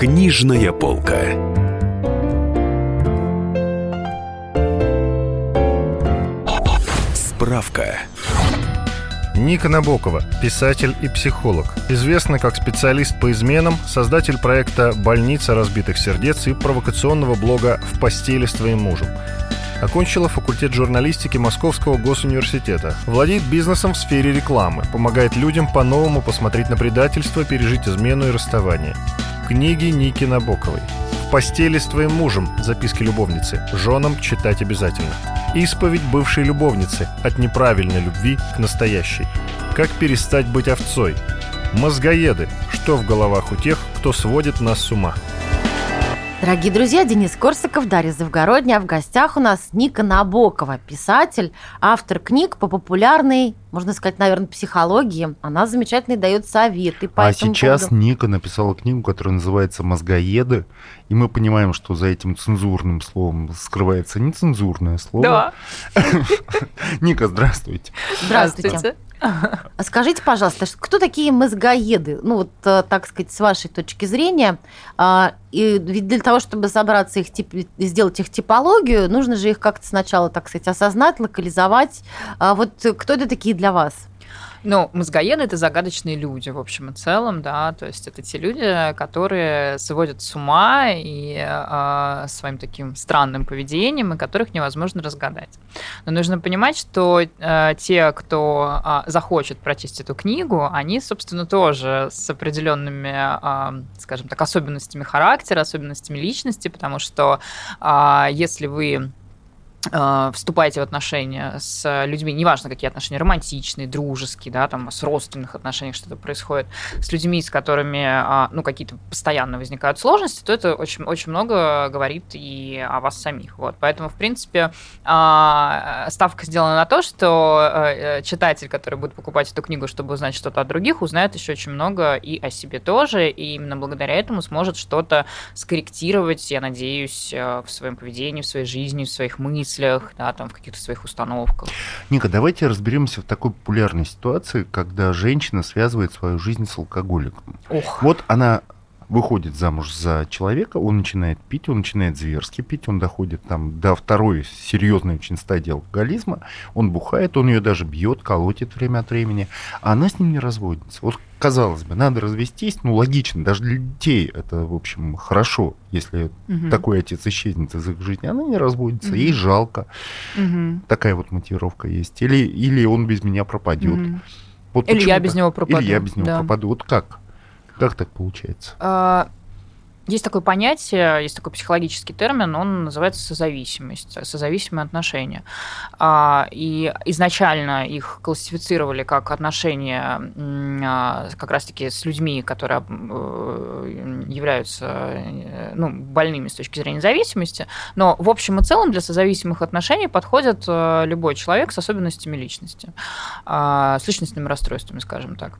Книжная полка. Справка. Ника Набокова, писатель и психолог. Известна как специалист по изменам, создатель проекта «Больница разбитых сердец» и провокационного блога «В постели с твоим мужем». Окончила факультет журналистики Московского госуниверситета. Владеет бизнесом в сфере рекламы. Помогает людям по-новому посмотреть на предательство, пережить измену и расставание. Книги Ники Набоковой. «В постели с твоим мужем» записки любовницы. Женам читать обязательно. Исповедь бывшей любовницы. От неправильной любви к настоящей. Как перестать быть овцой. Мозгоеды. Что в головах у тех, кто сводит нас с ума. Дорогие друзья, Денис Корсаков, Дарья Завгородня, а в гостях у нас Ника Набокова, писатель, автор книг по популярной, можно сказать, наверное, психологии. Она замечательно дает советы по А этому сейчас поводу. Ника написала книгу, которая называется «Мозгоеды», и мы понимаем, что за этим цензурным словом скрывается нецензурное слово. Да, Ника, здравствуйте. Здравствуйте. А Скажите, пожалуйста, кто такие мозгоеды? Ну, вот, э, так сказать, с вашей точки зрения. А, И ведь для того, чтобы собраться их тип, сделать их типологию, нужно же их как-то сначала, так сказать, осознать, локализовать. А Вот кто это такие для вас? Ну, мозгоеды — это загадочные люди, в общем и целом, да, то есть это те люди, которые сводят с ума и э, своим таким странным поведением, и которых невозможно разгадать. Но нужно понимать, что э, те, кто э, захочет прочесть эту книгу, они, собственно, тоже с определенными, э, скажем так, особенностями характера, особенностями личности, потому что э, если вы вступаете в отношения с людьми, неважно, какие отношения, романтичные, дружеские, да, там, с родственных отношениях что-то происходит, с людьми, с которыми, а, ну, какие-то постоянно возникают сложности, то это очень, очень много говорит и о вас самих, вот. Поэтому, в принципе, а, ставка сделана на то, что э, читатель, который будет покупать эту книгу, чтобы узнать что-то о других, узнает еще очень много и о себе тоже, и именно благодаря этому сможет что-то скорректировать, я надеюсь, э, в своем поведении, в своей жизни, в своих мыслях, да, там, в каких-то своих установках. Ника, давайте разберемся в такой популярной ситуации, когда женщина связывает свою жизнь с алкоголиком. Ох. Вот она выходит замуж за человека, он начинает пить, он начинает зверски пить, он доходит там до второй серьезной очень стадии алкоголизма, он бухает, он ее даже бьет, колотит время от времени, а она с ним не разводится. Вот казалось бы, надо развестись, ну логично, даже для детей это, в общем, хорошо, если Мгм. такой отец исчезнет из их жизни, она не разводится, Мгм. ей жалко, Мгм. такая вот мотивировка есть. Или, или он без меня пропадет. Мгм. Вот Или я без него пропаду. Или я без него да. пропаду. Вот как? Как так получается? А, Есть такое понятие, есть такой психологический термин, он называется созависимость, созависимые отношения. А, И изначально их классифицировали как отношения а, как раз-таки с людьми, которые э, являются э, ну, больными с точки зрения зависимости. Но в общем и целом для созависимых отношений подходит э, любой человек с особенностями личности, а, с личностными расстройствами, скажем так.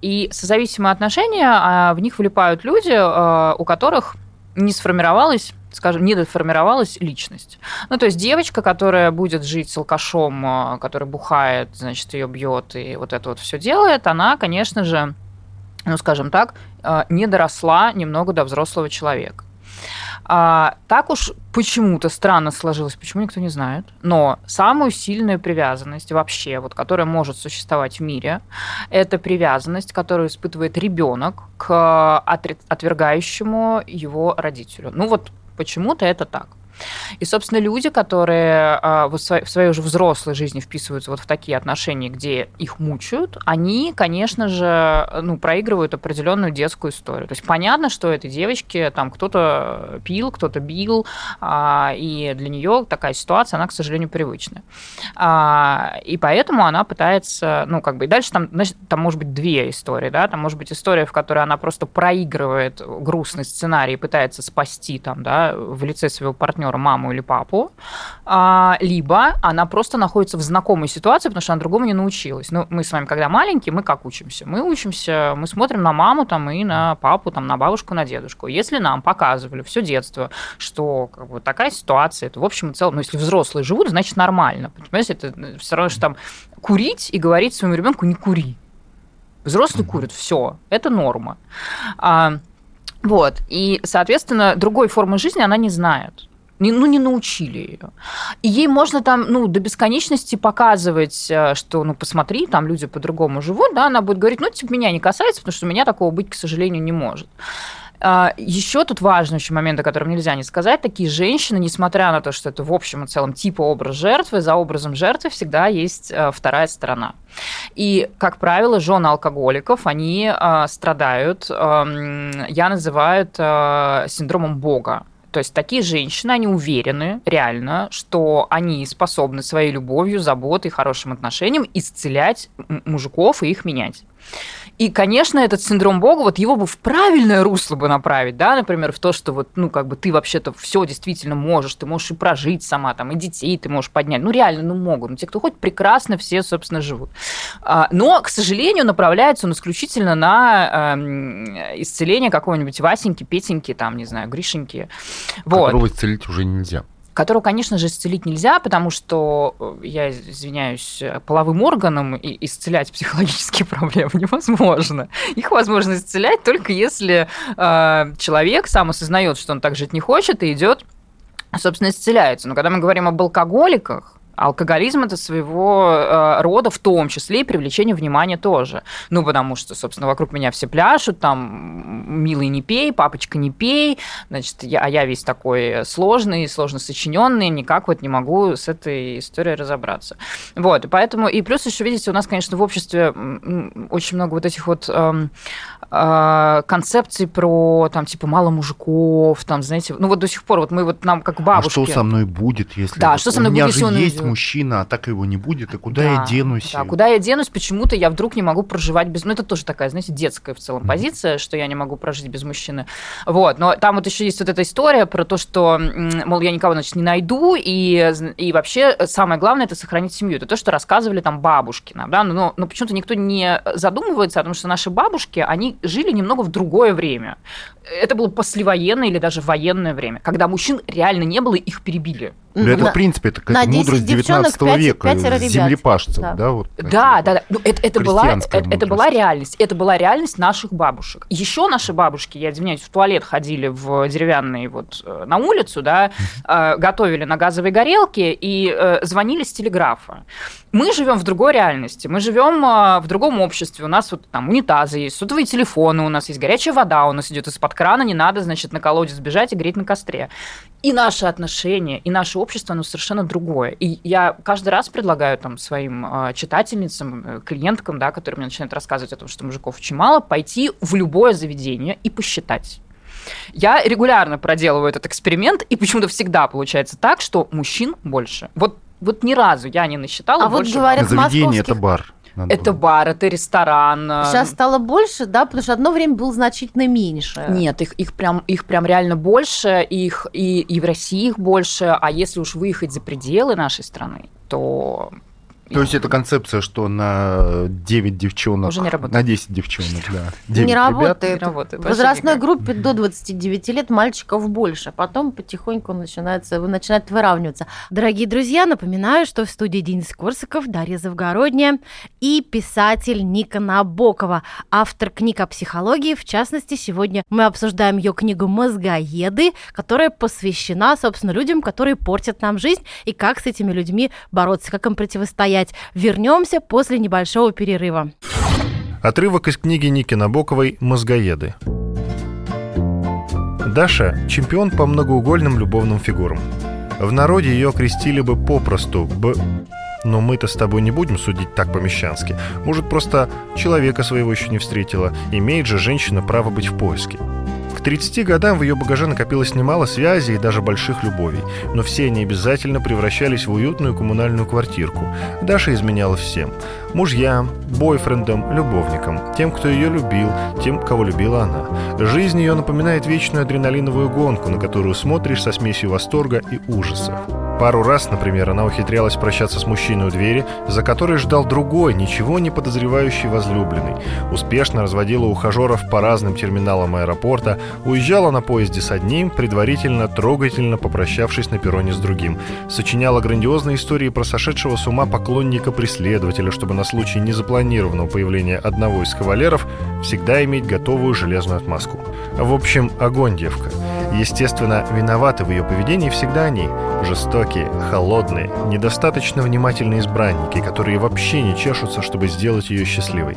И созависимые отношения, в них влипают люди, у которых не сформировалась скажем, не доформировалась личность. Ну, то есть девочка, которая будет жить с алкашом, а, который бухает, значит, ее бьет и вот это вот все делает, она, конечно же, ну, скажем так, а, не доросла немного до взрослого человека. А, так уж почему-то странно сложилось, почему никто не знает. Но самую сильную привязанность вообще, вот, которая может существовать в мире, это привязанность, которую испытывает ребенок к отри- отвергающему его родителю. Ну вот почему-то это так. И, собственно, люди, которые а, в своей, уже взрослой жизни вписываются вот в такие отношения, где их мучают, они, конечно же, ну, проигрывают определенную детскую историю. То есть понятно, что этой девочке там кто-то пил, кто-то бил, а, и для нее такая ситуация, она, к сожалению, привычная. А, и поэтому она пытается, ну, как бы, и дальше там, значит, там может быть две истории, да, там может быть история, в которой она просто проигрывает грустный сценарий и пытается спасти там, да, в лице своего партнера маму или папу, а, либо она просто находится в знакомой ситуации, потому что она другому не научилась. Ну, мы с вами, когда маленькие, мы как учимся? Мы учимся, мы смотрим на маму там и на папу, там, на бабушку, на дедушку. Если нам показывали все детство, что как бы, такая ситуация, это в общем и целом, ну, если взрослые живут, значит нормально. Понимаете, это все равно, что там курить и говорить своему ребенку не кури. Взрослые курят, все, это норма. А, Вот. И, соответственно, другой формы жизни она не знает. Ну, не научили ее. И ей можно там, ну, до бесконечности показывать, э, что, ну, посмотри, там люди по-другому живут, да, она будет говорить, ну, типа, меня не касается, потому что у меня такого быть, к сожалению, не может. А, Еще тут важный очень момент, о котором нельзя не сказать. Такие женщины, несмотря на то, что это в общем и целом типа образ жертвы, за образом жертвы всегда есть э, вторая сторона. И, как правило, жены алкоголиков, они э, страдают, э, я называю это синдромом Бога. То есть такие женщины, они уверены реально, что они способны своей любовью, заботой, хорошим отношением исцелять мужиков и их менять. И, конечно, этот синдром Бога, вот его бы в правильное русло бы направить, да, например, в то, что вот, ну, как бы ты вообще-то все действительно можешь, ты можешь и прожить сама, там, и детей ты можешь поднять. Ну, реально, ну, могут. Ну, те, кто хоть прекрасно, все, собственно, живут. А, но, к сожалению, направляется он исключительно на эм, исцеление какого-нибудь Васеньки, Петеньки, там, не знаю, Гришеньки. Вот. Которого исцелить уже нельзя которую, конечно же, исцелить нельзя, потому что, э, я извиняюсь, половым органом и исцелять психологические проблемы невозможно. Их возможно исцелять только если э, человек сам осознает, что он так жить не хочет, и идет, собственно, исцеляется. Но когда мы говорим об алкоголиках, Алкоголизм это своего э, рода, в том числе и привлечение внимания тоже. Ну, потому что, собственно, вокруг меня все пляшут, там, милый не пей, папочка не пей, значит, я, а я весь такой сложный, сложно сочиненный, никак вот не могу с этой историей разобраться. Вот, и поэтому, и плюс еще, видите, у нас, конечно, в обществе очень много вот этих вот э, э, концепций про, там, типа, мало мужиков, там, знаете, ну, вот до сих пор, вот мы вот нам как бабушки... А что со мной будет, если... Да, вот что со мной будет, если он есть мужчина, а так его не будет, и куда да, я денусь? Да, куда я денусь, почему-то я вдруг не могу проживать без... Ну, это тоже такая, знаете, детская в целом позиция, что я не могу прожить без мужчины. Вот, но там вот еще есть вот эта история про то, что, мол, я никого, значит, не найду, и, и вообще самое главное – это сохранить семью. Это то, что рассказывали там бабушки нам, да, но, но почему-то никто не задумывается о том, что наши бабушки, они жили немного в другое время. Это было послевоенное или даже военное время, когда мужчин реально не было, их перебили. Ну, это, в принципе, это какая-то мудрость 19 века, землепашцев, да? Да, вот, да, да, да. Ну, это, это, была, это, это была реальность. Это была реальность наших бабушек. Еще наши бабушки, я извиняюсь, в туалет ходили в деревянный вот э, на улицу, да, э, готовили на газовой горелке и э, звонили с телеграфа. Мы живем в другой реальности, мы живем в другом обществе. У нас вот там унитазы есть, сотовые телефоны, у нас есть горячая вода, у нас идет из-под крана, не надо, значит, на колодец бежать и греть на костре. И наши отношения, и наше общество, оно совершенно другое. И я каждый раз предлагаю там своим э, читательницам, э, клиенткам, да, которые мне начинают рассказывать о том, что мужиков очень мало, пойти в любое заведение и посчитать. Я регулярно проделываю этот эксперимент, и почему-то всегда получается так, что мужчин больше. Вот вот ни разу я не насчитала. А вот говорят, заведение московских... это бар. Надо это было. бар, это ресторан. Сейчас стало больше, да, потому что одно время было значительно меньше. Нет, их, их, прям, их прям реально больше, их, и, и в России их больше, а если уж выехать за пределы нашей страны, то то есть это концепция, что на 9 девчонок, Уже не работает. на 10 девчонок, да. 9 не работает. Не работает. В возрастной группе до 29 лет мальчиков больше. Потом потихоньку начинается, начинает выравниваться. Дорогие друзья, напоминаю, что в студии Денис Корсаков, Дарья Завгородняя и писатель Ника Набокова, автор книг о психологии. В частности, сегодня мы обсуждаем ее книгу «Мозгоеды», которая посвящена, собственно, людям, которые портят нам жизнь, и как с этими людьми бороться, как им противостоять стоять. Вернемся после небольшого перерыва. Отрывок из книги Ники Набоковой «Мозгоеды». Даша – чемпион по многоугольным любовным фигурам. В народе ее окрестили бы попросту «Б...» Но мы-то с тобой не будем судить так по-мещански. Может, просто человека своего еще не встретила. Имеет же женщина право быть в поиске. 30 годам в ее багаже накопилось немало связей и даже больших любовей, но все они обязательно превращались в уютную коммунальную квартирку. Даша изменяла всем. Мужьям, бойфрендам, любовникам, тем, кто ее любил, тем, кого любила она. Жизнь ее напоминает вечную адреналиновую гонку, на которую смотришь со смесью восторга и ужаса. Пару раз, например, она ухитрялась прощаться с мужчиной у двери, за которой ждал другой, ничего не подозревающий возлюбленный. Успешно разводила ухажеров по разным терминалам аэропорта, уезжала на поезде с одним, предварительно, трогательно попрощавшись на перроне с другим. Сочиняла грандиозные истории про сошедшего с ума поклонника-преследователя, чтобы на случай незапланированного появления одного из кавалеров всегда иметь готовую железную отмазку. В общем, огонь девка. Естественно, виноваты в ее поведении всегда они. Жестокие, холодные, недостаточно внимательные избранники, которые вообще не чешутся, чтобы сделать ее счастливой.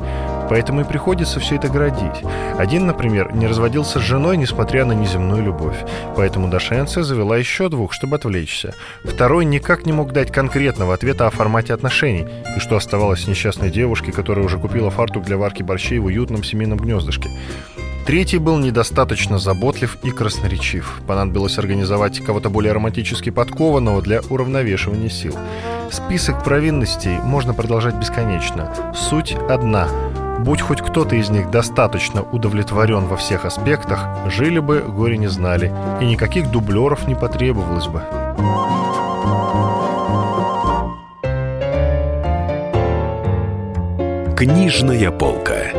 Поэтому и приходится все это градить. Один, например, не разводился с женой, несмотря на неземную любовь. Поэтому Дашенция завела еще двух, чтобы отвлечься. Второй никак не мог дать конкретного ответа о формате отношений, и что оставалось несчастной девушкой, которая уже купила фартук для варки борщей в уютном семейном гнездышке. Третий был недостаточно заботлив и красноречив. Понадобилось организовать кого-то более романтически подкованного для уравновешивания сил. Список провинностей можно продолжать бесконечно. Суть одна. Будь хоть кто-то из них достаточно удовлетворен во всех аспектах, жили бы, горе не знали, и никаких дублеров не потребовалось бы. Книжная полка.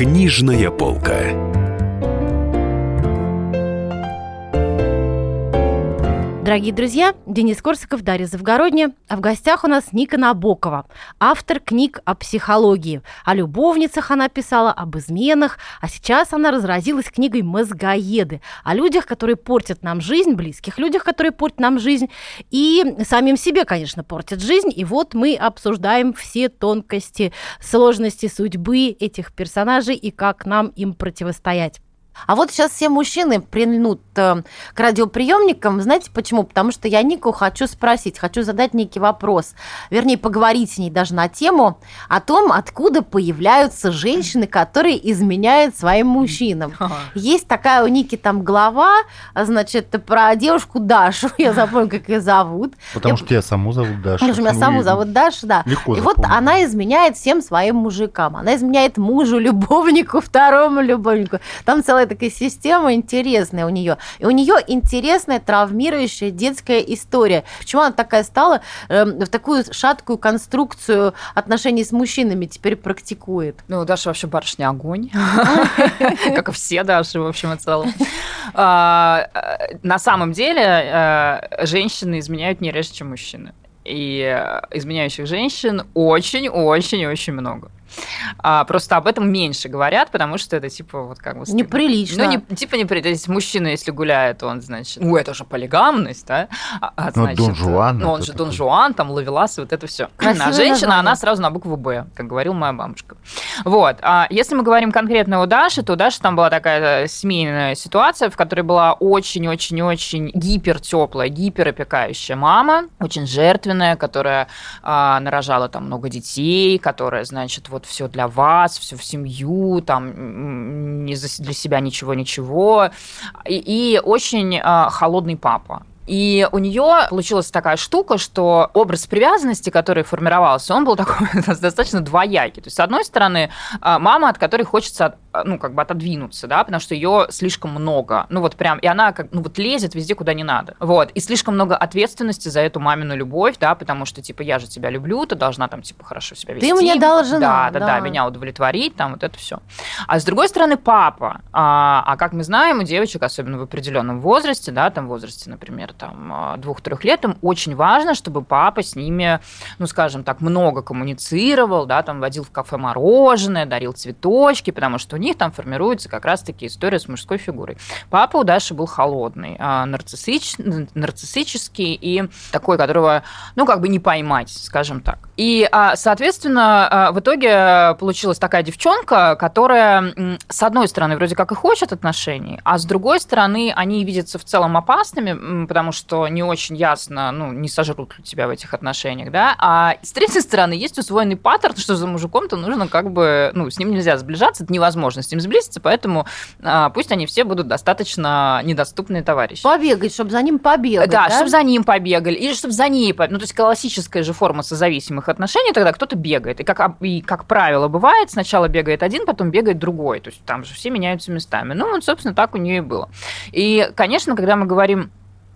Книжная полка. Дорогие друзья, Денис Корсаков, Дарья Завгородня. А в гостях у нас Ника Набокова, автор книг о психологии. О любовницах она писала, об изменах, а сейчас она разразилась книгой «Мозгоеды», о людях, которые портят нам жизнь, близких людях, которые портят нам жизнь, и самим себе, конечно, портят жизнь. И вот мы обсуждаем все тонкости, сложности судьбы этих персонажей и как нам им противостоять. А вот сейчас все мужчины прильнут э, к радиоприемникам. Знаете почему? Потому что я Нику хочу спросить, хочу задать некий вопрос. Вернее, поговорить с ней даже на тему о том, откуда появляются женщины, которые изменяют своим мужчинам. Есть такая у Ники там глава, а, значит, про девушку Дашу. Я запомню, как ее зовут. Потому Я- что тебя саму зовут Даша. Потому что меня Ну саму и зовут Даша, да. Легко и вот она изменяет всем своим мужикам. Она изменяет мужу, любовнику, второму любовнику. Там целая такая система интересная у нее. И у нее интересная травмирующая детская история. Почему она такая стала, эм, в такую шаткую конструкцию отношений с мужчинами теперь практикует? Ну, Даша вообще барышня огонь, как и все Даши, в общем и целом. А, э, На самом деле э, женщины изменяют не реже, чем мужчины. И э, изменяющих женщин очень-очень-очень много. А, просто об этом меньше говорят, потому что это типа вот как бы... стыдно. Неприлично. Ну, не, типа неприлично. Если мужчина, если гуляет, он, значит, ну, это же полигамность, да? А, а, Ну, значит, Дон Жуан Ну, он же Дон такой. Жуан, там, Лавелас, и вот это все. А женщина, название. она сразу на букву «Б», как говорила моя бабушка. Вот. А если мы говорим конкретно о Даше, то у Даши там была такая э, семейная ситуация, в которой была очень-очень-очень гипертеплая, гиперопекающая мама, очень жертвенная, которая а, нарожала там много детей, которая, значит, вот все для вас, все в семью, там не для себя ничего-ничего. И, и очень а, холодный папа. И у нее получилась такая штука, что образ привязанности, который формировался, он был такой достаточно двоякий. То есть, с одной стороны, а, мама, от которой хочется ну, как бы отодвинуться, да, потому что ее слишком много. Ну, вот прям, и она как, ну, вот лезет везде, куда не надо. Вот. И слишком много ответственности за эту мамину любовь, да, потому что, типа, я же тебя люблю, ты должна там, типа, хорошо себя вести. мне должна, Да, да, да, да. меня удовлетворить, там, вот это все. А с другой стороны, папа. А, а как мы знаем, у девочек, особенно в определенном возрасте, да, там, в возрасте, например, там, а, двух-трех лет, им очень важно, чтобы папа с ними, ну, скажем так, много коммуницировал, да, там, водил в кафе мороженое, дарил цветочки, потому что у них там формируется как раз-таки история с мужской фигурой. Папа у Даши был холодный, а, нарциссич, нарциссический и такой, которого, ну, как бы не поймать, скажем так. И, а, соответственно, в итоге получилась такая девчонка, которая, с одной стороны, вроде как и хочет отношений, а с другой стороны, они видятся в целом опасными, потому что не очень ясно, ну, не сожрут ли тебя в этих отношениях, да, а с третьей стороны, есть усвоенный паттерн, что за мужиком-то нужно как бы, ну, с ним нельзя сближаться, это невозможно с ним сблизиться, поэтому а, пусть они все будут достаточно недоступные товарищи. Побегать, чтобы за ним побегать, да? Да, чтобы за ним побегали, или чтобы за ней побегали. Ну, то есть классическая же форма созависимых отношений, тогда кто-то бегает. И как, и как правило бывает, сначала бегает один, потом бегает другой. То есть там же все меняются местами. Ну, вот, собственно, так у нее и было. И, конечно, когда мы говорим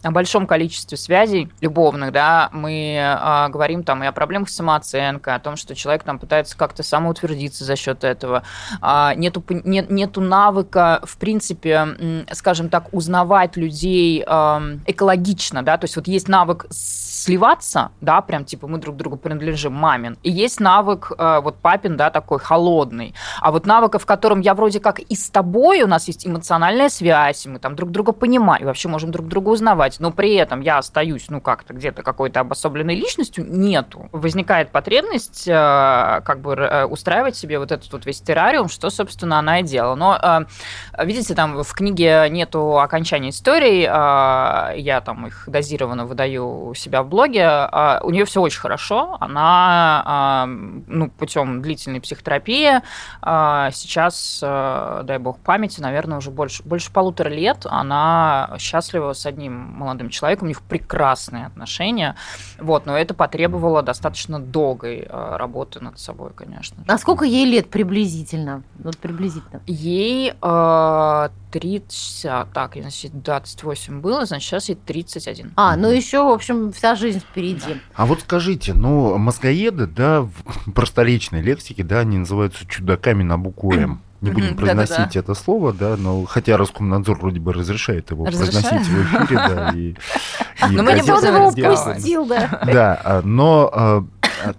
о большом количестве связей любовных, да, мы э, говорим там и о проблемах с самооценкой, о том, что человек там пытается как-то самоутвердиться за счет этого. А, нету, нет, нету навыка, в принципе, скажем так, узнавать людей э, экологично, да, то есть вот есть навык сливаться, да, прям типа мы друг другу принадлежим, мамин, и есть навык э, вот папин, да, такой холодный, а вот навыка, в котором я вроде как и с тобой, у нас есть эмоциональная связь, мы там друг друга понимаем, вообще можем друг друга узнавать, но при этом я остаюсь, ну, как-то где-то какой-то обособленной личностью, нету. Возникает потребность э, как бы э, устраивать себе вот этот вот весь террариум, что, собственно, она и делала. Но, э, видите, там в книге нету окончания историй, я там их дозированно выдаю себя в блоге, у нее все очень хорошо, она, ну, путем длительной психотерапии сейчас, дай бог памяти, наверное, уже больше, больше полутора лет она счастлива с одним молодым человеком, у них прекрасные отношения, вот, но это потребовало достаточно долгой работы над собой, конечно. А сколько ей лет приблизительно? Вот приблизительно. Ей э, 30, так, значит, 28 было, значит, сейчас ей 31. А, ну еще, в общем, вся жизнь впереди. А вот скажите, ну, мозгоеды, да, в просторечной лексике, да, они называются чудаками на букву М не будем произносить Да-да-да. это слово, да, но хотя Роскомнадзор вроде бы разрешает его разрешает? произносить в эфире, да, и, и Но мы не его упустил, да. Да, а, но а,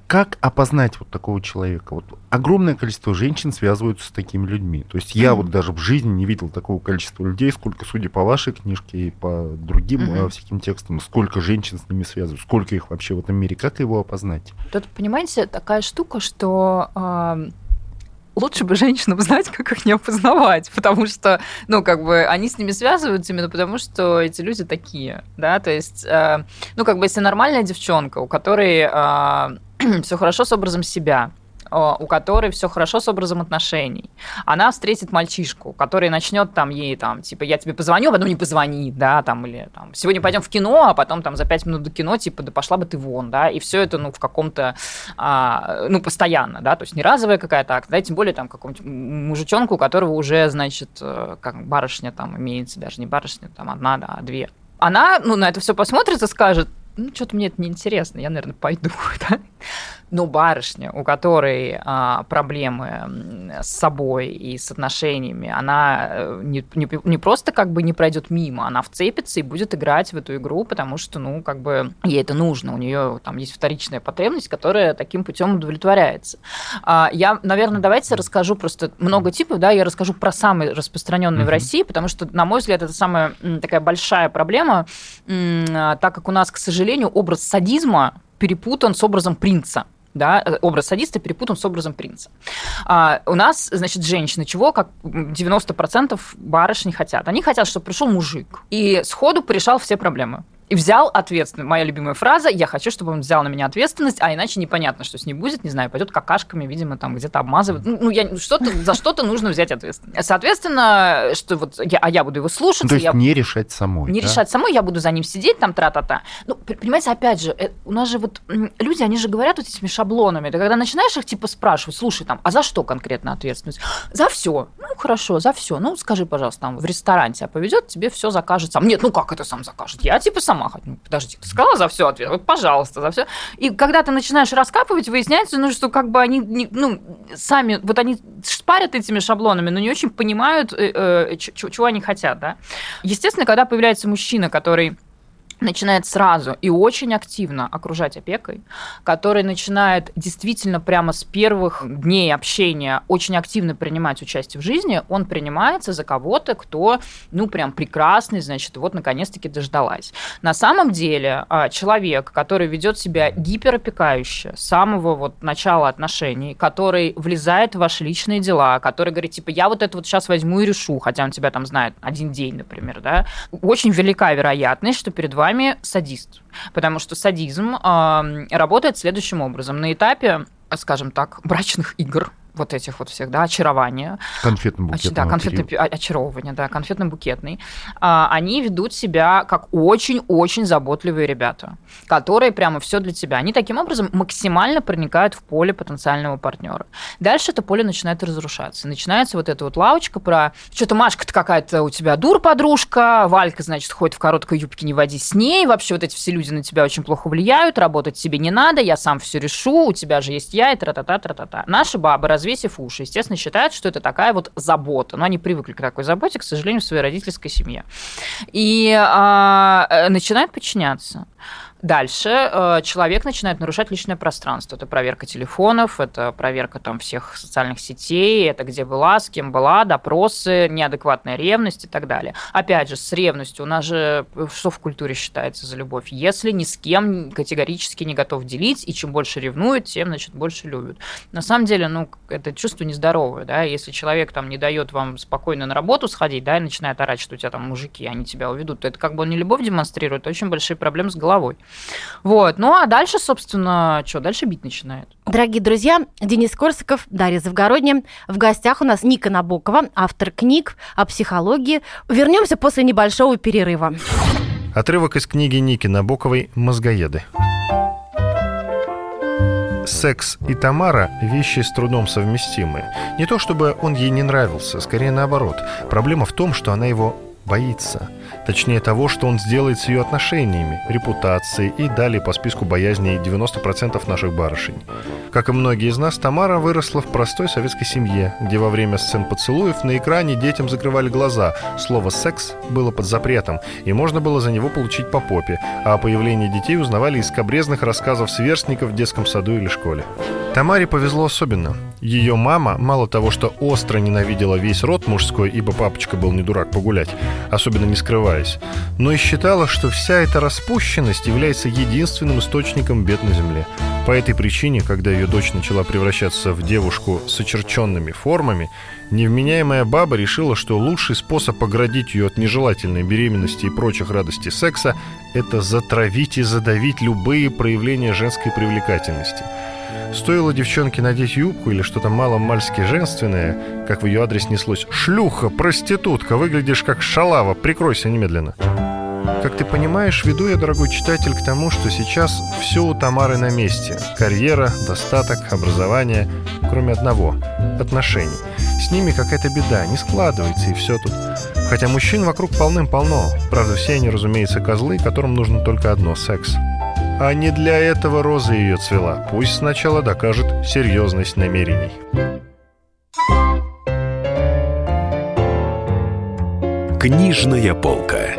как опознать вот такого человека? Вот огромное количество женщин связываются с такими людьми. То есть я вот даже в жизни не видел такого количества людей, сколько, судя по вашей книжке и по другим mm-hmm. всяким текстам, сколько женщин с ними связывают, сколько их вообще в этом мире, как его опознать? Тут, понимаете, такая штука, что лучше бы женщинам знать, как их не опознавать, потому что, ну, как бы, они с ними связываются именно потому, что эти люди такие, да, то есть, э, ну, как бы, если нормальная девчонка, у которой э, все хорошо с образом себя, у которой все хорошо с образом отношений. Она встретит мальчишку, который начнет там ей там, типа, я тебе позвоню, а потом не позвони, да, там, или там, сегодня пойдем в кино, а потом там за пять минут до кино, типа, да пошла бы ты вон, да, и все это, ну, в каком-то, а, ну, постоянно, да, то есть не разовая какая-то акция, да, тем более там какому-нибудь мужичонку, у которого уже, значит, э, как барышня там имеется, даже не барышня, там одна, да, а две. Она, ну, на это все посмотрит и скажет, ну, что-то мне это неинтересно, я, наверное, пойду, да? Но барышня, у которой а, проблемы с собой и с отношениями, она э, не, не, не просто как бы не пройдет мимо, она вцепится и будет играть в эту игру, потому что, ну, как бы ей это нужно, у нее там есть вторичная потребность, которая таким путем удовлетворяется. А, я, наверное, давайте расскажу просто много типов, да, я расскажу про самые распространенные mm-hmm. в России, потому что, на мой взгляд, это самая такая большая проблема, так как у нас, к сожалению, образ садизма перепутан с образом принца да, образ садиста перепутан с образом принца. А, у нас, значит, женщины чего, как 90% барышни хотят? Они хотят, чтобы пришел мужик и сходу порешал все проблемы и взял ответственность. Моя любимая фраза «я хочу, чтобы он взял на меня ответственность, а иначе непонятно, что с ним будет, не знаю, пойдет какашками, видимо, там где-то обмазывать. Ну, я, что-то, за что-то нужно взять ответственность. Соответственно, что вот я, а я буду его слушать. Ну, то есть я, не решать самой. Не да? решать самой, я буду за ним сидеть, там, тра-та-та. Ну, понимаете, опять же, э, у нас же вот люди, они же говорят вот этими шаблонами. Ты когда начинаешь их типа спрашивать, слушай, там, а за что конкретно ответственность? За все. Ну, хорошо, за все. Ну, скажи, пожалуйста, там, в ресторане тебя поведет, тебе все закажет сам. Нет, ну как это сам закажет? Я типа сама хочу. Ну, подожди, ты сказала за все ответ, вот, пожалуйста, за все. И когда ты начинаешь раскапывать, выясняется, ну, что как бы они, не, ну, сами, вот они шпарят этими шаблонами, но не очень понимают, э, э, чего они хотят, да. Естественно, когда появляется мужчина, который начинает сразу и очень активно окружать опекой, который начинает действительно прямо с первых дней общения очень активно принимать участие в жизни, он принимается за кого-то, кто, ну, прям прекрасный, значит, вот наконец-таки дождалась. На самом деле а, человек, который ведет себя гиперопекающе с самого вот начала отношений, который влезает в ваши личные дела, который говорит, типа, я вот это вот сейчас возьму и решу, хотя он тебя там знает один день, например, да, очень велика вероятность, что перед вами вами садист. Потому что садизм э, работает следующим образом. На этапе, скажем так, брачных игр, вот этих вот всех, да, очарования. Конфетно-букетного Да, конфетно очаровывания, да, конфетно-букетный. А, они ведут себя как очень-очень заботливые ребята, которые прямо все для тебя. Они таким образом максимально проникают в поле потенциального партнера. Дальше это поле начинает разрушаться. Начинается вот эта вот лавочка про что-то Машка-то какая-то у тебя дур-подружка, Валька, значит, ходит в короткой юбке, не води с ней, вообще вот эти все люди на тебя очень плохо влияют, работать тебе не надо, я сам все решу, у тебя же есть я, и тра-та-та, тра-та-та. Наши бабы раз развесив уши, естественно, считают, что это такая вот забота. Но они привыкли к такой заботе, к сожалению, в своей родительской семье. И а, э, начинают подчиняться. Дальше э, человек начинает нарушать личное пространство. Это проверка телефонов, это проверка там всех социальных сетей, это где была, с кем была, допросы, неадекватная ревность и так далее. Опять же, с ревностью у нас же что в культуре считается за любовь? Если ни с кем категорически не готов делить, и чем больше ревнует, тем, значит, больше любит. На самом деле, ну, это чувство нездоровое, да, если человек там не дает вам спокойно на работу сходить, да, и начинает орать, что у тебя там мужики, они тебя уведут, то это как бы он не любовь демонстрирует, а очень большие проблемы с головой. Вот. Ну, а дальше, собственно, что? Дальше бить начинает. Дорогие друзья, Денис Корсаков, Дарья Завгородняя. В гостях у нас Ника Набокова, автор книг о психологии. Вернемся после небольшого перерыва. Отрывок из книги Ники Набоковой «Мозгоеды». Секс и Тамара – вещи с трудом совместимые. Не то чтобы он ей не нравился, скорее наоборот. Проблема в том, что она его боится. Точнее того, что он сделает с ее отношениями, репутацией и далее по списку боязней 90% наших барышень. Как и многие из нас, Тамара выросла в простой советской семье, где во время сцен поцелуев на экране детям закрывали глаза. Слово «секс» было под запретом, и можно было за него получить по попе, а о появлении детей узнавали из скобрезных рассказов сверстников в детском саду или школе. Тамаре повезло особенно. Ее мама, мало того, что остро ненавидела весь род мужской, ибо папочка был не дурак погулять, особенно не скрываясь, но и считала, что вся эта распущенность является единственным источником бед на земле. По этой причине, когда ее дочь начала превращаться в девушку с очерченными формами, невменяемая баба решила, что лучший способ оградить ее от нежелательной беременности и прочих радостей секса – это затравить и задавить любые проявления женской привлекательности – Стоило девчонке надеть юбку или что-то мало-мальски женственное, как в ее адрес неслось «Шлюха, проститутка, выглядишь как шалава, прикройся немедленно». Как ты понимаешь, веду я, дорогой читатель, к тому, что сейчас все у Тамары на месте. Карьера, достаток, образование, кроме одного – отношений. С ними какая-то беда, не складывается, и все тут. Хотя мужчин вокруг полным-полно. Правда, все они, разумеется, козлы, которым нужно только одно – секс. А не для этого роза ее цвела. Пусть сначала докажет серьезность намерений. Книжная полка.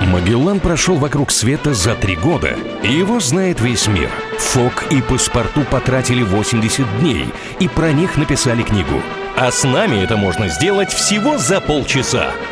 Магеллан прошел вокруг света за три года, его знает весь мир. Фок и паспорту потратили 80 дней, и про них написали книгу. А с нами это можно сделать всего за полчаса.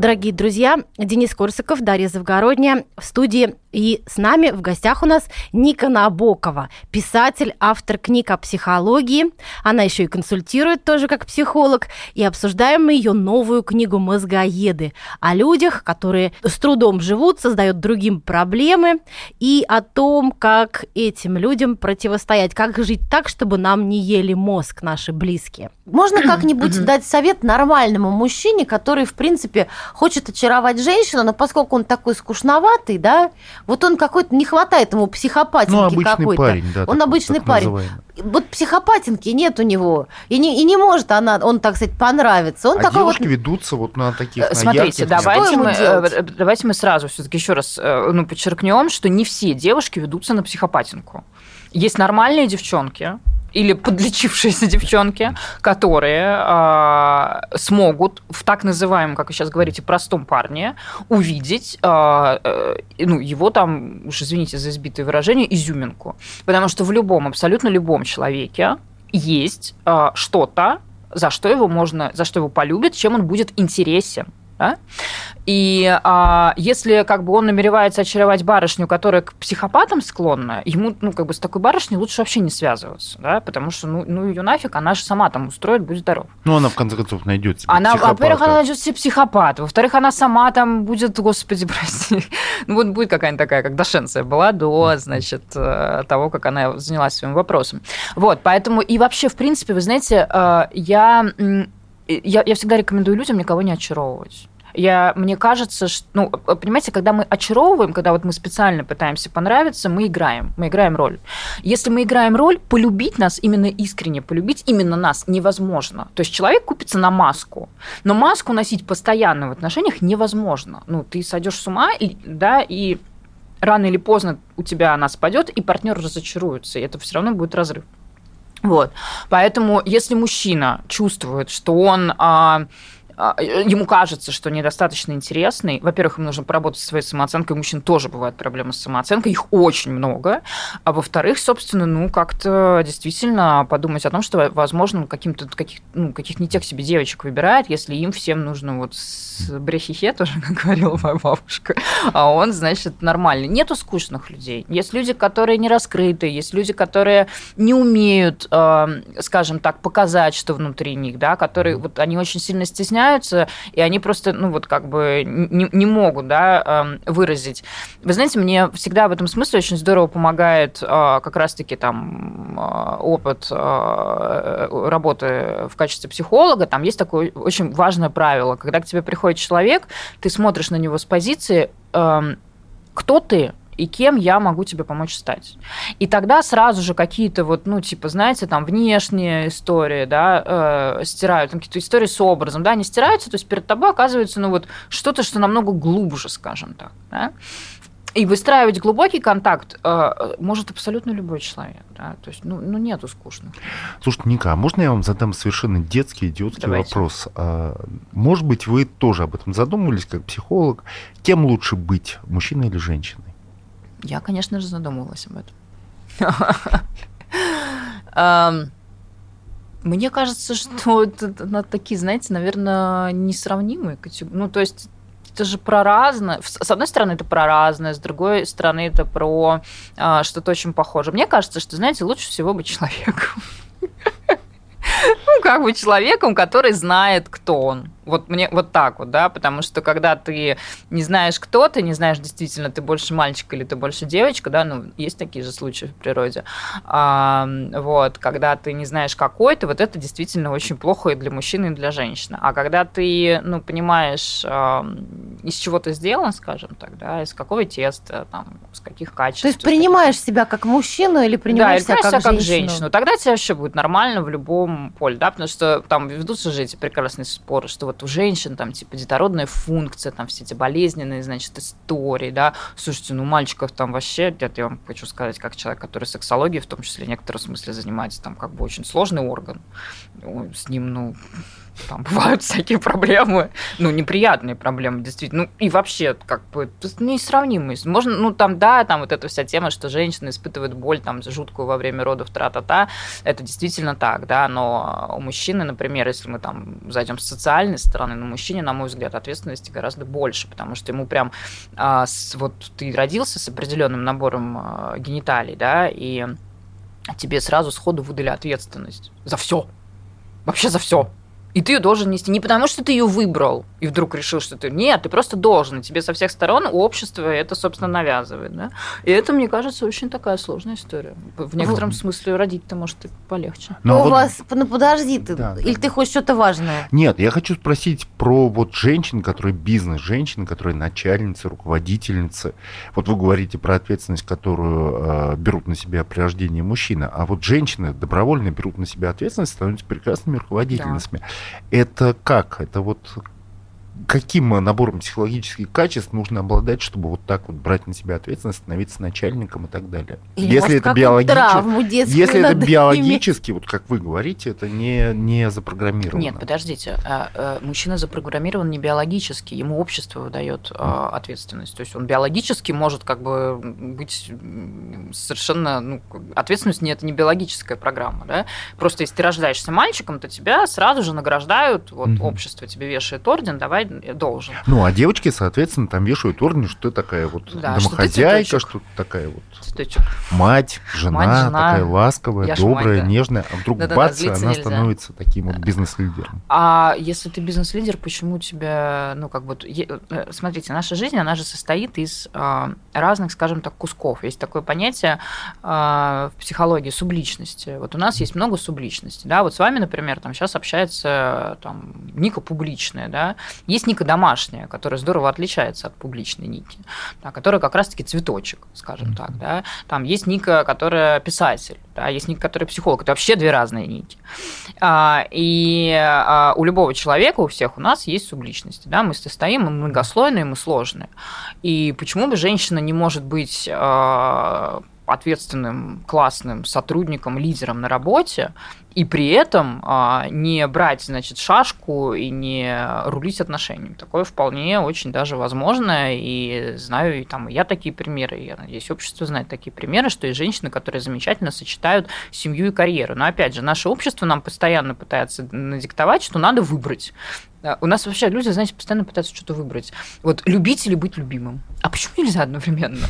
Дорогие друзья, Денис Корсаков, Дарья Завгородняя в студии. И с нами в гостях у нас Ника Набокова, писатель, автор книг о психологии. Она еще и консультирует тоже как психолог. И обсуждаем мы ее новую книгу «Мозгоеды» о людях, которые с трудом живут, создают другим проблемы, и о том, как этим людям противостоять, как жить так, чтобы нам не ели мозг наши близкие. Можно как-нибудь дать совет нормальному мужчине, который, в принципе, хочет очаровать женщину, но поскольку он такой скучноватый, да, вот он какой-то, не хватает ему психопатинки Ну, обычный какой-то. парень, да. он такой, обычный так парень. называемый. Вот психопатинки нет у него. И не, и не может она, он, так сказать, понравиться. Он А такой вот... девушки ведутся вот на таких, на Смотрите, ярких давайте мы, э, давайте мы сразу все-таки еще раз э, ну, подчеркнем, что не все девушки ведутся на психопатинку. Есть нормальные девчонки, или подлечившиеся девчонки, которые а, смогут в так называемом, как вы сейчас говорите, простом парне увидеть, а, э, ну, его там, уж извините за избитое выражение, изюминку. Потому что в любом, абсолютно любом человеке есть а, что-то, за что его можно, за что его полюбят, чем он будет интересен. Да? И а, если как бы он намеревается очаровать барышню, которая к психопатам склонна, ему ну как бы с такой барышней лучше вообще не связываться, да, потому что ну, ну ее нафиг, она же сама там устроит, будет здоров. Ну, она в конце концов найдет себе Она, во-первых, она найдет себе психопата, во-вторых, она сама там будет, господи, прости, ну вот будет какая-нибудь такая, как Дашенция была до, значит, э, того, как она занялась своим вопросом. Вот, поэтому и вообще, в принципе, вы знаете, э, я, я, я всегда рекомендую людям никого не очаровывать. Я, мне кажется, что, ну, понимаете, когда мы очаровываем, когда вот мы специально пытаемся понравиться, мы играем, мы играем роль. Если мы играем роль, полюбить нас, именно искренне полюбить именно нас невозможно. То есть человек купится на маску, но маску носить постоянно в отношениях невозможно. Ну, ты сойдешь с ума, и, да, и рано или поздно у тебя она спадет, и партнер разочаруется, и это все равно будет разрыв. Вот. Поэтому, если мужчина чувствует, что он а, ему кажется, что недостаточно интересный, во-первых, ему нужно поработать со своей самооценкой, у мужчин тоже бывают проблемы с самооценкой, их очень много, а во-вторых, собственно, ну, как-то действительно подумать о том, что, возможно, каким-то, каких, ну, каких не тех себе девочек выбирает, если им всем нужно вот с брехихе, тоже, как говорила моя бабушка, а он, значит, нормальный. Нету скучных людей. Есть люди, которые не раскрыты, есть люди, которые не умеют, э, скажем так, показать, что внутри них, да, которые вот они очень сильно стесняются, и они просто, ну вот как бы не, не могут, да, э, выразить. Вы знаете, мне всегда в этом смысле очень здорово помогает э, как раз-таки там э, опыт э, работы в качестве психолога. Там есть такое очень важное правило, когда к тебе приходит человек, ты смотришь на него с позиции, э, кто ты, и кем я могу тебе помочь стать. И тогда сразу же какие-то вот, ну, типа, знаете, там, внешние истории, да, э, стирают, там какие-то истории с образом, да, они стираются, то есть перед тобой оказывается, ну, вот что-то, что намного глубже, скажем так, да. И выстраивать глубокий контакт э, может абсолютно любой человек, да, то есть, ну, ну нету скучных. Слушайте, Ника, а можно я вам задам совершенно детский, идиотский Давайте. вопрос? А, может быть, вы тоже об этом задумывались, как психолог? Кем лучше быть, мужчиной или женщиной? Я, конечно же, задумывалась об этом. Мне кажется, что это такие, знаете, наверное, несравнимые категории. Ну, то есть это же про разное. С одной стороны, это про разное, с другой стороны, это про а, что-то очень похожее. Мне кажется, что, знаете, лучше всего быть человеком. Ну, как бы человеком, который знает, кто он. Вот мне вот так вот, да, потому что когда ты не знаешь, кто ты, не знаешь действительно, ты больше мальчик или ты больше девочка, да, ну, есть такие же случаи в природе. А, вот, когда ты не знаешь, какой ты, вот это действительно очень плохо и для мужчины, и для женщины. А когда ты, ну, понимаешь, из чего ты сделан, скажем так, да, из какого теста, там, с каких качеств. То есть каких- принимаешь себя как мужчину или принимаешь да, себя или как, как женщину? женщину. Тогда тебе вообще будет нормально в любом поле, да, потому что там ведутся же эти прекрасные споры, что вот у женщин там типа детородная функция, там все эти болезненные, значит, истории, да. Слушайте, ну мальчиков там вообще, это я вам хочу сказать, как человек, который сексологией в том числе в некотором смысле занимается, там как бы очень сложный орган. С ним, ну, там бывают всякие проблемы, ну, неприятные проблемы, действительно. Ну, и вообще, как бы, несравнимые. Можно, ну, там, да, там вот эта вся тема, что женщина испытывает боль там жуткую во время родов, тра-та-та, это действительно так, да, но у мужчины, например, если мы там зайдем с социальной стороны, на мужчине, на мой взгляд, ответственности гораздо больше, потому что ему прям, а, с, вот ты родился с определенным набором а, гениталий, да, и тебе сразу сходу выдали ответственность за все. Вообще за все. И ты ее должен нести. Не потому, что ты ее выбрал и вдруг решил, что ты... Нет, ты просто должен. Тебе со всех сторон общество это, собственно, навязывает. Да? И это, мне кажется, очень такая сложная история. В некотором смысле родить-то, может, и полегче. Но ну, а у вот... вас... Ну, подожди, ты... Да, или да. ты хочешь что-то важное? Нет, я хочу спросить про вот женщин, которые бизнес, женщин, которые начальницы, руководительницы. Вот вы говорите про ответственность, которую э, берут на себя при рождении мужчины. А вот женщины добровольно берут на себя ответственность, становятся прекрасными руководительницами. Да. Это как? Это вот каким набором психологических качеств нужно обладать, чтобы вот так вот брать на себя ответственность, становиться начальником и так далее. Или, если может, это биологически, если это биологически, вот как вы говорите, это не не запрограммировано. Нет, подождите, а, а, мужчина запрограммирован не биологически, ему общество выдает mm. ответственность, то есть он биологически может как бы быть совершенно, ну, ответственность не это не биологическая программа, да, просто если ты рождаешься мальчиком, то тебя сразу же награждают, вот mm-hmm. общество тебе вешает орден, давай должен. Ну, а девочки, соответственно, там вешают орден, что ты такая вот да, домохозяйка, что, ты такая вот цветочек. мать, жена, мать, жена такая ласковая, Я добрая, мать, да. нежная, а вдруг да, бац, да, да, она нельзя. становится таким вот бизнес-лидером. А если ты бизнес-лидер, почему тебя, ну, как бы, э, смотрите, наша жизнь, она же состоит из а, разных, скажем так, кусков. Есть такое понятие а, в психологии субличности. Вот у нас есть много субличности, да, вот с вами, например, там сейчас общается там Ника публичная, да, есть Ника домашняя, которая здорово отличается от публичной Ники, да, которая как раз-таки цветочек, скажем так, да. Там есть Ника, которая писатель, да, есть Ника, которая психолог. Это вообще две разные Ники. А, и а, у любого человека, у всех у нас есть субличности, да, мы состоим, мы многослойные, мы сложные. И почему бы женщина не может быть а, ответственным, классным сотрудником, лидером на работе, и при этом а, не брать, значит, шашку и не рулить отношениями. Такое вполне очень даже возможно, и знаю, и там и я такие примеры, и я надеюсь, общество знает такие примеры, что есть женщины, которые замечательно сочетают семью и карьеру. Но опять же, наше общество нам постоянно пытается надиктовать, что надо выбрать. У нас вообще люди, знаете, постоянно пытаются что-то выбрать. Вот любить или быть любимым. А почему нельзя одновременно?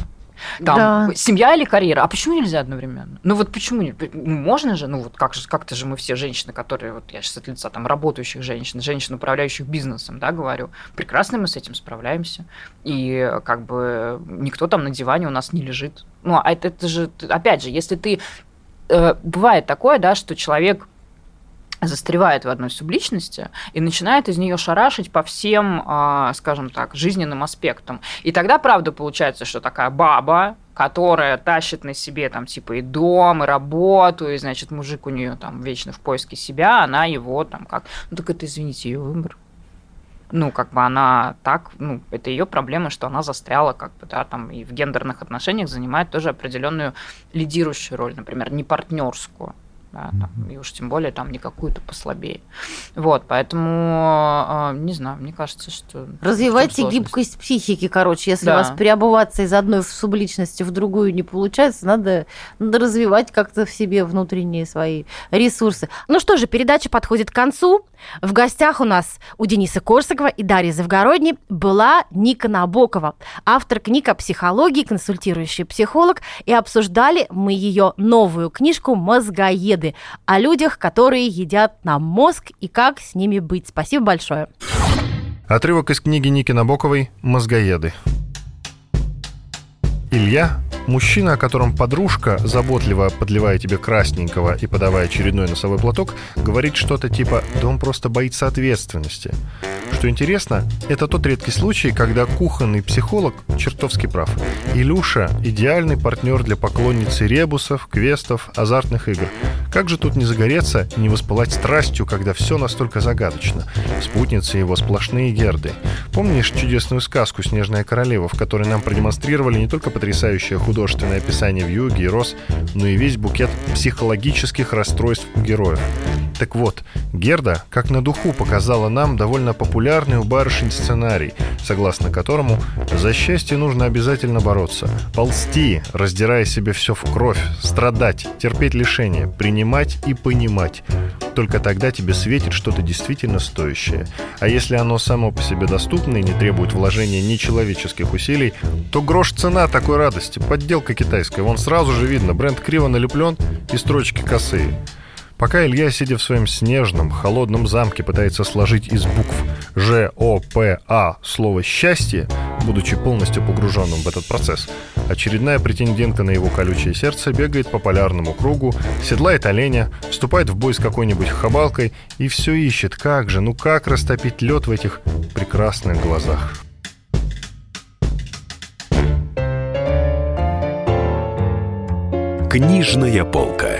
Там, да. семья или карьера. А почему нельзя одновременно? Ну вот почему? Ну, можно же, ну вот как же, как-то же мы все женщины, которые, вот я сейчас от лица там работающих женщин, женщин, управляющих бизнесом, да, говорю, прекрасно мы с этим справляемся. И как бы никто там на диване у нас не лежит. Ну, а это, это же, опять же, если ты... Э, бывает такое, да, что человек застревает в одной субличности и начинает из нее шарашить по всем, а, скажем так, жизненным аспектам. И тогда, правда, получается, что такая баба, которая тащит на себе там типа и дом, и работу, и значит мужик у нее там вечно в поиске себя, она его там как, ну так это извините ее выбор. Ну, как бы она так, ну, это ее проблема, что она застряла, как бы, да, там, и в гендерных отношениях занимает тоже определенную лидирующую роль, например, не партнерскую да, там, и уж тем более там не какую-то послабее. Вот, поэтому, а, не знаю, мне кажется, что... Развивайте гибкость психики, короче, если да. у вас переобуваться из одной субличности в другую не получается, надо, надо развивать как-то в себе внутренние свои ресурсы. Ну что же, передача подходит к концу. В гостях у нас у Дениса Корсакова и Дарьи Завгородней была Ника Набокова, автор книг о психологии, консультирующий психолог, и обсуждали мы ее новую книжку «Мозгоеды» о людях, которые едят нам мозг и как с ними быть. Спасибо большое. Отрывок из книги Ники Набоковой «Мозгоеды». Илья Мужчина, о котором подружка, заботливо подливая тебе красненького и подавая очередной носовой платок, говорит что-то типа «да он просто боится ответственности». Что интересно, это тот редкий случай, когда кухонный психолог чертовски прав. Илюша – идеальный партнер для поклонницы ребусов, квестов, азартных игр. Как же тут не загореться, не воспылать страстью, когда все настолько загадочно? Спутницы его сплошные герды. Помнишь чудесную сказку «Снежная королева», в которой нам продемонстрировали не только потрясающее художественное описание вьюги и роз, но и весь букет психологических расстройств у героев? Так вот, Герда, как на духу, показала нам довольно популярный у барышень сценарий, согласно которому за счастье нужно обязательно бороться, ползти, раздирая себе все в кровь, страдать, терпеть лишения, принимать и понимать. Только тогда тебе светит что-то действительно стоящее. А если оно само по себе доступно и не требует вложения нечеловеческих усилий, то грош цена такой радости. Подделка китайская. Вон сразу же видно, бренд криво налеплен и строчки косые. Пока Илья, сидя в своем снежном, холодном замке, пытается сложить из букв Ж, О, П, А слово «счастье», будучи полностью погруженным в этот процесс, очередная претендентка на его колючее сердце бегает по полярному кругу, седлает оленя, вступает в бой с какой-нибудь хабалкой и все ищет, как же, ну как растопить лед в этих прекрасных глазах. Книжная полка.